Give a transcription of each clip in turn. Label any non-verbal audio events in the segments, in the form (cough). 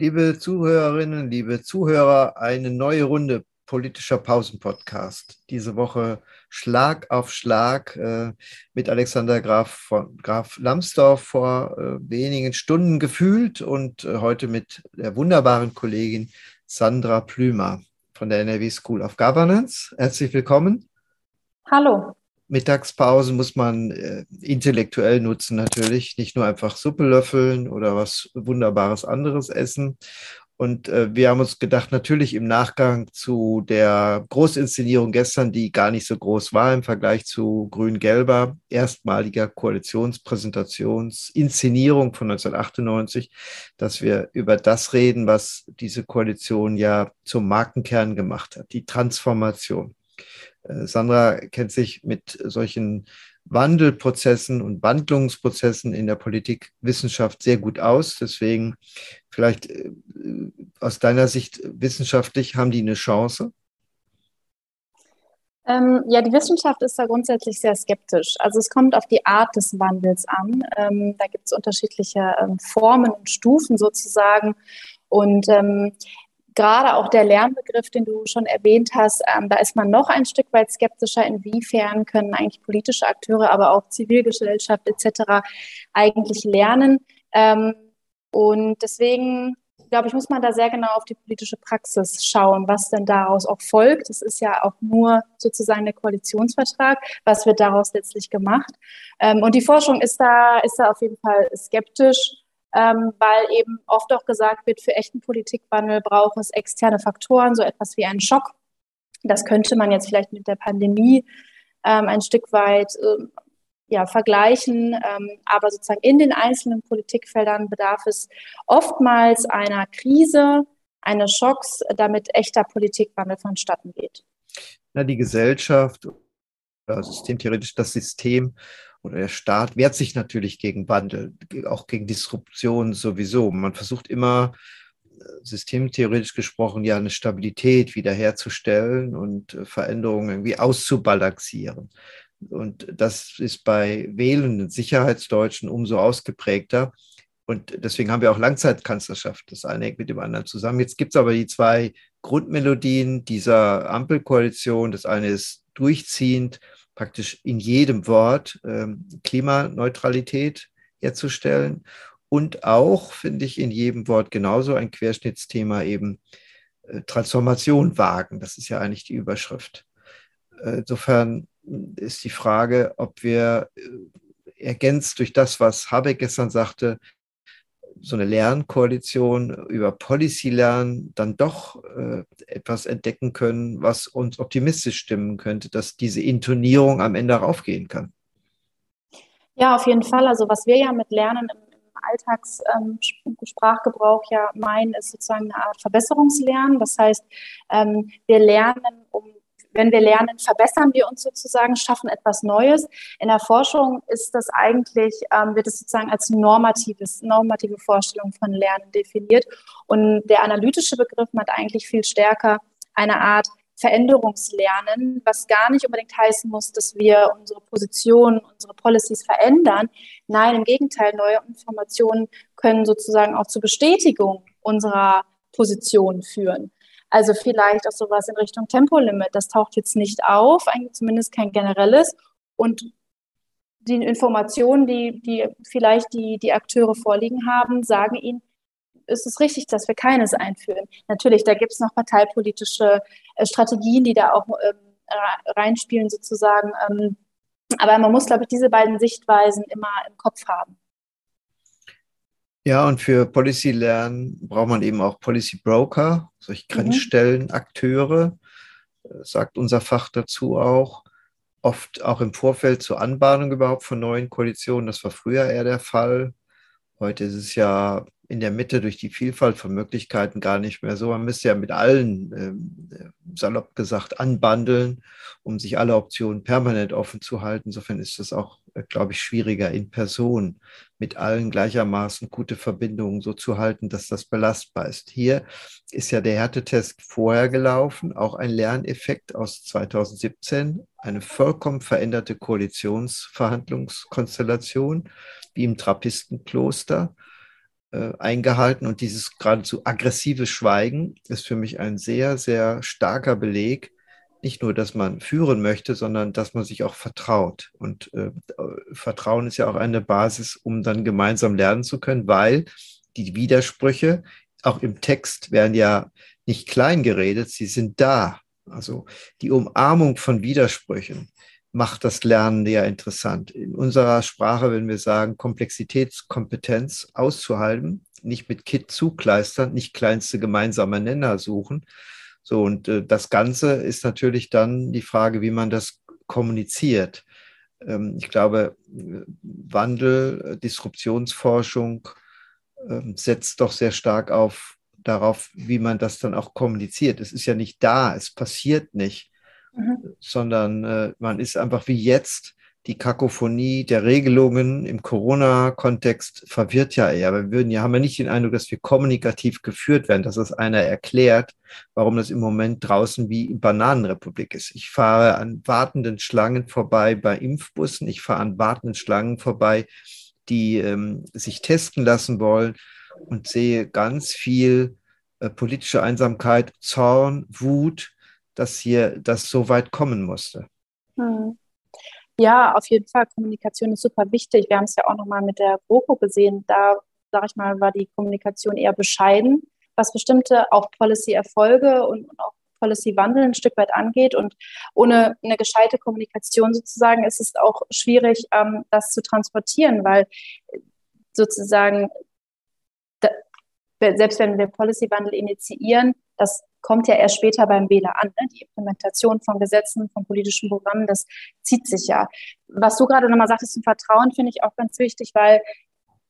Liebe Zuhörerinnen, liebe Zuhörer, eine neue Runde politischer Pausenpodcast. Diese Woche Schlag auf Schlag äh, mit Alexander Graf von Graf Lambsdorff vor äh, wenigen Stunden gefühlt und äh, heute mit der wunderbaren Kollegin Sandra Plümer von der NRW School of Governance. Herzlich willkommen. Hallo. Mittagspausen muss man äh, intellektuell nutzen natürlich, nicht nur einfach Suppe löffeln oder was Wunderbares anderes essen. Und äh, wir haben uns gedacht, natürlich im Nachgang zu der Großinszenierung gestern, die gar nicht so groß war im Vergleich zu Grün-Gelber, erstmaliger Koalitionspräsentationsinszenierung von 1998, dass wir über das reden, was diese Koalition ja zum Markenkern gemacht hat, die Transformation. Äh, Sandra kennt sich mit solchen Wandelprozessen und Wandlungsprozessen in der Politikwissenschaft sehr gut aus. Deswegen vielleicht äh, aus deiner Sicht wissenschaftlich haben die eine Chance? Ähm, ja, die Wissenschaft ist da grundsätzlich sehr skeptisch. Also es kommt auf die Art des Wandels an. Ähm, da gibt es unterschiedliche ähm, Formen und Stufen sozusagen. Und ähm, gerade auch der Lernbegriff, den du schon erwähnt hast, ähm, da ist man noch ein Stück weit skeptischer, inwiefern können eigentlich politische Akteure, aber auch Zivilgesellschaft etc. eigentlich lernen. Ähm, und deswegen glaube ich, muss man da sehr genau auf die politische Praxis schauen, was denn daraus auch folgt. Es ist ja auch nur sozusagen der Koalitionsvertrag. Was wird daraus letztlich gemacht? Ähm, und die Forschung ist da, ist da auf jeden Fall skeptisch ähm, weil eben oft auch gesagt wird, für echten Politikwandel braucht es externe Faktoren, so etwas wie einen Schock. Das könnte man jetzt vielleicht mit der Pandemie ähm, ein Stück weit äh, ja, vergleichen. Ähm, aber sozusagen in den einzelnen Politikfeldern bedarf es oftmals einer Krise, eines Schocks, damit echter Politikwandel vonstatten geht. Na, die Gesellschaft, systemtheoretisch das System oder der Staat wehrt sich natürlich gegen Wandel, auch gegen Disruption sowieso. Man versucht immer, äh, systemtheoretisch gesprochen, ja eine Stabilität wiederherzustellen und äh, Veränderungen irgendwie auszubalancieren. Und das ist bei wählenden Sicherheitsdeutschen umso ausgeprägter. Und deswegen haben wir auch Langzeitkanzlerschaft. Das eine hängt mit dem anderen zusammen. Jetzt gibt es aber die zwei Grundmelodien dieser Ampelkoalition. Das eine ist durchziehend praktisch in jedem Wort ähm, Klimaneutralität herzustellen und auch, finde ich, in jedem Wort genauso ein Querschnittsthema eben äh, Transformation wagen. Das ist ja eigentlich die Überschrift. Äh, insofern ist die Frage, ob wir äh, ergänzt durch das, was Habeck gestern sagte, so eine Lernkoalition über Policy lernen dann doch äh, etwas entdecken können, was uns optimistisch stimmen könnte, dass diese Intonierung am Ende raufgehen kann. Ja, auf jeden Fall. Also was wir ja mit Lernen im, Alltagssprachgebrauch ähm, ja meinen, ist sozusagen eine Art Verbesserungslernen. Das heißt, ähm, wir lernen, um wenn wir lernen, verbessern wir uns sozusagen, schaffen etwas Neues. In der Forschung ist das eigentlich, ähm, wird es sozusagen als normatives, normative Vorstellung von Lernen definiert. Und der analytische Begriff hat eigentlich viel stärker eine Art Veränderungslernen, was gar nicht unbedingt heißen muss, dass wir unsere Position, unsere Policies verändern. Nein, im Gegenteil, neue Informationen können sozusagen auch zur Bestätigung unserer Position führen. Also vielleicht auch sowas in Richtung Tempolimit. Das taucht jetzt nicht auf, eigentlich zumindest kein generelles. Und die Informationen, die, die vielleicht die, die Akteure vorliegen haben, sagen ihnen, ist es richtig, dass wir keines einführen. Natürlich, da gibt es noch parteipolitische äh, Strategien, die da auch ähm, reinspielen sozusagen. Ähm, aber man muss, glaube ich, diese beiden Sichtweisen immer im Kopf haben. Ja, und für Policy Lernen braucht man eben auch Policy Broker, solche mhm. Grenzstellenakteure, äh, sagt unser Fach dazu auch. Oft auch im Vorfeld zur Anbahnung überhaupt von neuen Koalitionen. Das war früher eher der Fall. Heute ist es ja in der Mitte durch die Vielfalt von Möglichkeiten gar nicht mehr so. Man müsste ja mit allen, äh, salopp gesagt, anbandeln, um sich alle Optionen permanent offen zu halten. Insofern ist das auch, äh, glaube ich, schwieriger in Person mit allen gleichermaßen gute Verbindungen so zu halten, dass das belastbar ist. Hier ist ja der Härtetest vorher gelaufen, auch ein Lerneffekt aus 2017, eine vollkommen veränderte Koalitionsverhandlungskonstellation wie im Trappistenkloster äh, eingehalten. Und dieses geradezu aggressive Schweigen ist für mich ein sehr, sehr starker Beleg, nicht nur, dass man führen möchte, sondern dass man sich auch vertraut. Und äh, Vertrauen ist ja auch eine Basis, um dann gemeinsam lernen zu können, weil die Widersprüche auch im Text werden ja nicht klein geredet, sie sind da. Also die Umarmung von Widersprüchen macht das Lernen sehr interessant. In unserer Sprache, wenn wir sagen, Komplexitätskompetenz auszuhalten, nicht mit Kit zukleistern, nicht kleinste gemeinsame Nenner suchen. So, und äh, das Ganze ist natürlich dann die Frage, wie man das kommuniziert. Ähm, ich glaube, Wandel, Disruptionsforschung äh, setzt doch sehr stark auf darauf, wie man das dann auch kommuniziert. Es ist ja nicht da, es passiert nicht, mhm. sondern äh, man ist einfach wie jetzt die Kakophonie der Regelungen im Corona-Kontext verwirrt ja eher. Wir würden ja, haben ja nicht den Eindruck, dass wir kommunikativ geführt werden, dass das einer erklärt, warum das im Moment draußen wie Bananenrepublik ist. Ich fahre an wartenden Schlangen vorbei bei Impfbussen, ich fahre an wartenden Schlangen vorbei, die ähm, sich testen lassen wollen und sehe ganz viel äh, politische Einsamkeit, Zorn, Wut, dass hier das so weit kommen musste. Hm. Ja, auf jeden Fall. Kommunikation ist super wichtig. Wir haben es ja auch nochmal mit der GroKo gesehen. Da, sage ich mal, war die Kommunikation eher bescheiden, was bestimmte auch Policy-Erfolge und, auch Policy-Wandel ein Stück weit angeht. Und ohne eine gescheite Kommunikation sozusagen ist es auch schwierig, ähm, das zu transportieren, weil sozusagen selbst wenn wir Policy-Wandel initiieren, das kommt ja erst später beim Wähler an. Ne? Die Implementation von Gesetzen, von politischen Programmen, das zieht sich ja. Was du gerade nochmal sagtest zum Vertrauen, finde ich auch ganz wichtig, weil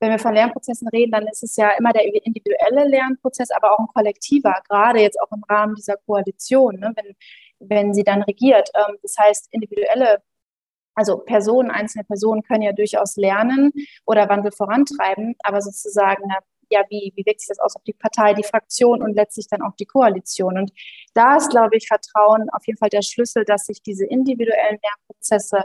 wenn wir von Lernprozessen reden, dann ist es ja immer der individuelle Lernprozess, aber auch ein kollektiver, gerade jetzt auch im Rahmen dieser Koalition, ne? wenn, wenn sie dann regiert. Ähm, das heißt, individuelle also Personen, einzelne Personen können ja durchaus lernen oder Wandel vorantreiben, aber sozusagen eine ja, wie, wie wirkt sich das aus auf die Partei, die Fraktion und letztlich dann auch die Koalition. Und da ist, glaube ich, Vertrauen auf jeden Fall der Schlüssel, dass sich diese individuellen Lernprozesse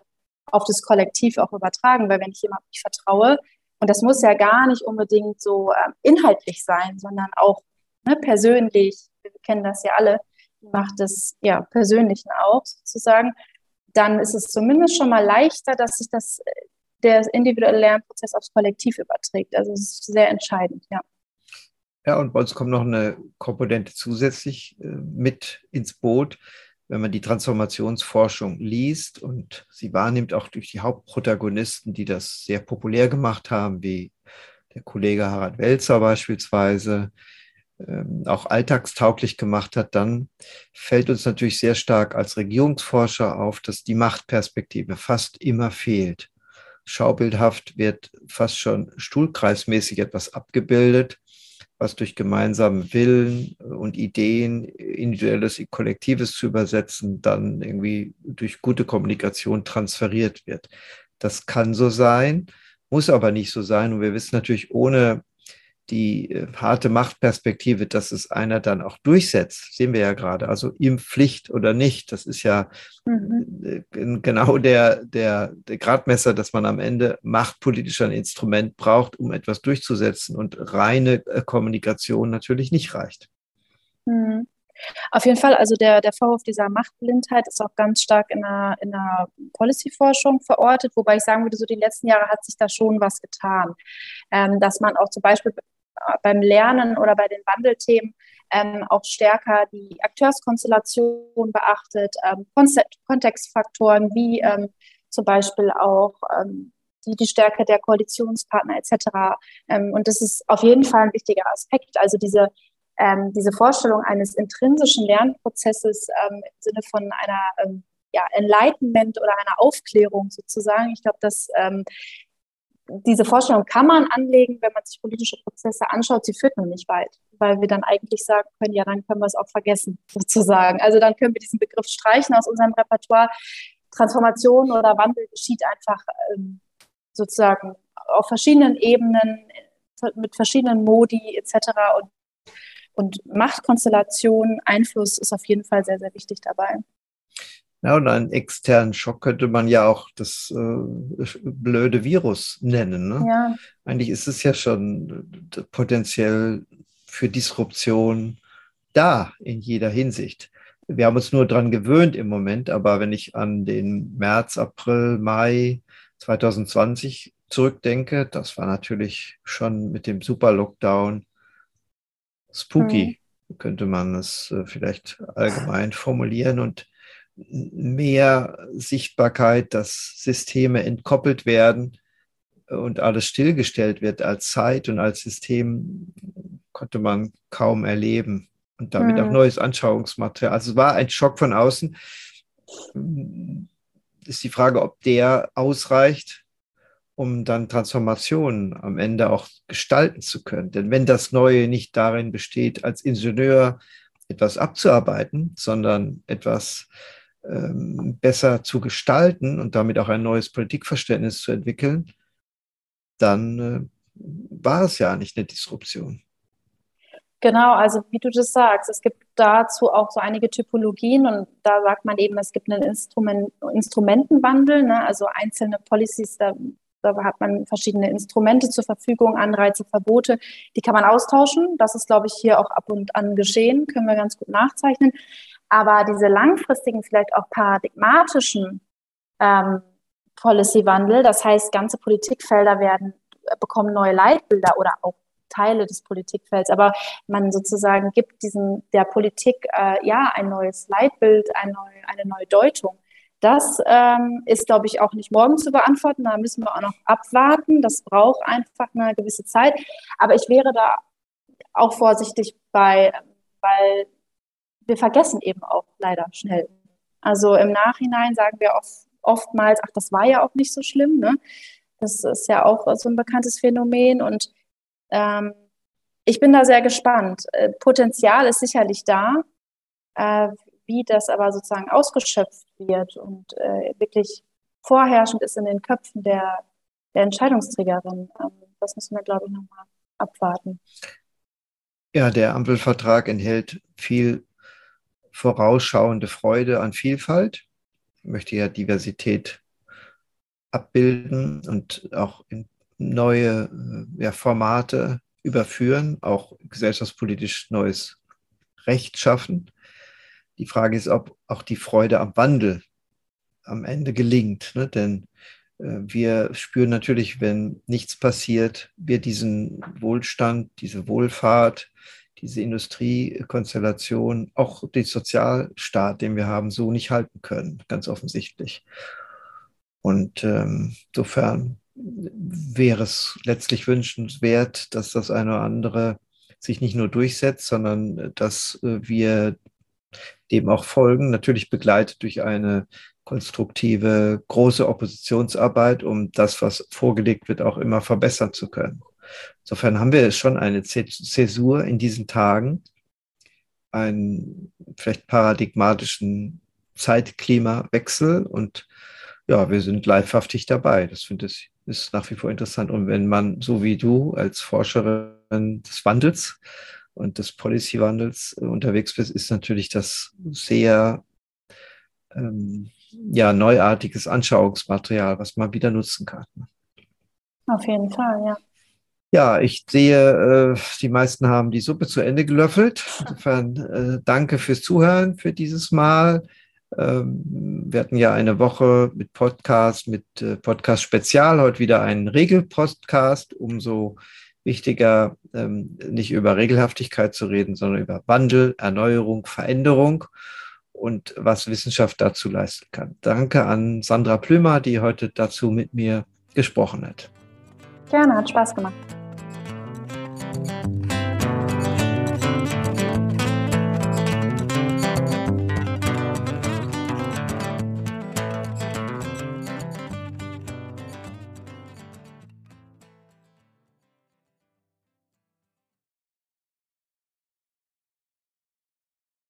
auf das Kollektiv auch übertragen, weil wenn ich jemandem nicht vertraue, und das muss ja gar nicht unbedingt so äh, inhaltlich sein, sondern auch ne, persönlich, wir kennen das ja alle, macht das ja Persönlichen auch sozusagen, dann ist es zumindest schon mal leichter, dass sich das äh, der individuelle Lernprozess aufs Kollektiv überträgt. Also es ist sehr entscheidend, ja. Ja, und bei uns kommt noch eine Komponente zusätzlich äh, mit ins Boot, wenn man die Transformationsforschung liest und sie wahrnimmt, auch durch die Hauptprotagonisten, die das sehr populär gemacht haben, wie der Kollege Harald Welzer beispielsweise, ähm, auch alltagstauglich gemacht hat, dann fällt uns natürlich sehr stark als Regierungsforscher auf, dass die Machtperspektive fast immer fehlt schaubildhaft wird fast schon stuhlkreismäßig etwas abgebildet, was durch gemeinsamen Willen und Ideen, individuelles, kollektives zu übersetzen, dann irgendwie durch gute Kommunikation transferiert wird. Das kann so sein, muss aber nicht so sein. Und wir wissen natürlich, ohne die äh, harte Machtperspektive, dass es einer dann auch durchsetzt, sehen wir ja gerade. Also ihm Pflicht oder nicht, das ist ja mhm. Äh, genau der, der, der Gradmesser, dass man am Ende machtpolitisch ein Instrument braucht, um etwas durchzusetzen und reine äh, Kommunikation natürlich nicht reicht. Mhm. Auf jeden Fall, also der, der Vorwurf dieser Machtblindheit ist auch ganz stark in der, in der Policy-Forschung verortet, wobei ich sagen würde, so die letzten Jahre hat sich da schon was getan. Ähm, dass man auch zum Beispiel beim Lernen oder bei den Wandelthemen ähm, auch stärker die Akteurskonstellation beachtet, ähm, Kontextfaktoren wie ähm, zum Beispiel auch ähm, die, die Stärke der Koalitionspartner etc. Ähm, und das ist auf jeden Fall ein wichtiger Aspekt. Also diese, ähm, diese Vorstellung eines intrinsischen Lernprozesses im Sinne von einer ja, Enlightenment oder einer Aufklärung sozusagen. Ich glaube, das diese Vorstellung kann man anlegen, wenn man sich politische Prozesse anschaut, sie führt nur nicht weit, weil wir dann eigentlich sagen können, ja, dann können wir es auch vergessen, (laughs) sozusagen. Also dann können wir diesen Begriff streichen aus unserem Repertoire. Transformation oder Wandel geschieht einfach ähm, sozusagen auf verschiedenen Ebenen, mit verschiedenen Modi etc. Und, und Machtkonstellation, Einfluss ist auf jeden Fall sehr, sehr wichtig dabei. Ja, und einen externen Schock könnte man ja auch das äh, blöde Virus nennen. Ne? Ja. Eigentlich ist es ja schon äh, potenziell für Disruption da in jeder Hinsicht. Wir haben uns nur daran gewöhnt im Moment, aber wenn ich an den März, April, Mai 2020 zurückdenke, das war natürlich schon mit dem Super-Lockdown spooky, mhm. könnte man es äh, vielleicht allgemein formulieren und mehr Sichtbarkeit, dass Systeme entkoppelt werden und alles stillgestellt wird als Zeit und als System, konnte man kaum erleben. Und damit mhm. auch neues Anschauungsmaterial. Also es war ein Schock von außen. Ist die Frage, ob der ausreicht, um dann Transformationen am Ende auch gestalten zu können. Denn wenn das Neue nicht darin besteht, als Ingenieur etwas abzuarbeiten, sondern etwas ähm, besser zu gestalten und damit auch ein neues Politikverständnis zu entwickeln, dann äh, war es ja nicht eine Disruption. Genau, also wie du das sagst, es gibt dazu auch so einige Typologien und da sagt man eben, es gibt einen Instrument, Instrumentenwandel, ne? also einzelne Policies, da, da hat man verschiedene Instrumente zur Verfügung, Anreize, Verbote, die kann man austauschen. Das ist, glaube ich, hier auch ab und an geschehen, können wir ganz gut nachzeichnen. Aber diese langfristigen, vielleicht auch paradigmatischen ähm, Policy-Wandel, das heißt, ganze Politikfelder werden, bekommen neue Leitbilder oder auch Teile des Politikfelds, aber man sozusagen gibt diesem der Politik äh, ja ein neues Leitbild, ein neu, eine neue Deutung. Das ähm, ist, glaube ich, auch nicht morgen zu beantworten. Da müssen wir auch noch abwarten. Das braucht einfach eine gewisse Zeit. Aber ich wäre da auch vorsichtig bei, weil wir vergessen eben auch leider schnell. Also im Nachhinein sagen wir oft, oftmals, ach, das war ja auch nicht so schlimm. Ne? Das ist ja auch so ein bekanntes Phänomen. Und ähm, ich bin da sehr gespannt. Äh, Potenzial ist sicherlich da. Äh, wie das aber sozusagen ausgeschöpft wird und äh, wirklich vorherrschend ist in den Köpfen der, der Entscheidungsträgerin, ähm, das müssen wir, glaube ich, nochmal abwarten. Ja, der Ampelvertrag enthält viel vorausschauende Freude an Vielfalt. Ich möchte ja Diversität abbilden und auch in neue äh, ja, Formate überführen, auch gesellschaftspolitisch neues Recht schaffen. Die Frage ist, ob auch die Freude am Wandel am Ende gelingt. Ne? Denn äh, wir spüren natürlich, wenn nichts passiert, wir diesen Wohlstand, diese Wohlfahrt, diese Industriekonstellation, auch den Sozialstaat, den wir haben, so nicht halten können, ganz offensichtlich. Und ähm, insofern wäre es letztlich wünschenswert, dass das eine oder andere sich nicht nur durchsetzt, sondern dass äh, wir dem auch folgen, natürlich begleitet durch eine konstruktive, große Oppositionsarbeit, um das, was vorgelegt wird, auch immer verbessern zu können. Insofern haben wir schon eine Zäsur in diesen Tagen, einen vielleicht paradigmatischen Zeitklimawechsel und ja, wir sind leibhaftig dabei. Das finde ich ist nach wie vor interessant. Und wenn man, so wie du, als Forscherin des Wandels und des Policy-Wandels unterwegs bist, ist natürlich das sehr ähm, ja, neuartiges Anschauungsmaterial, was man wieder nutzen kann. Auf jeden Fall, ja. Ja, ich sehe, äh, die meisten haben die Suppe zu Ende gelöffelt. Insofern äh, danke fürs Zuhören für dieses Mal. Ähm, wir hatten ja eine Woche mit Podcast, mit äh, Podcast Spezial, heute wieder einen Regelpodcast. Umso wichtiger, ähm, nicht über Regelhaftigkeit zu reden, sondern über Wandel, Erneuerung, Veränderung und was Wissenschaft dazu leisten kann. Danke an Sandra Plümer, die heute dazu mit mir gesprochen hat. Gerne, hat Spaß gemacht. Thank you.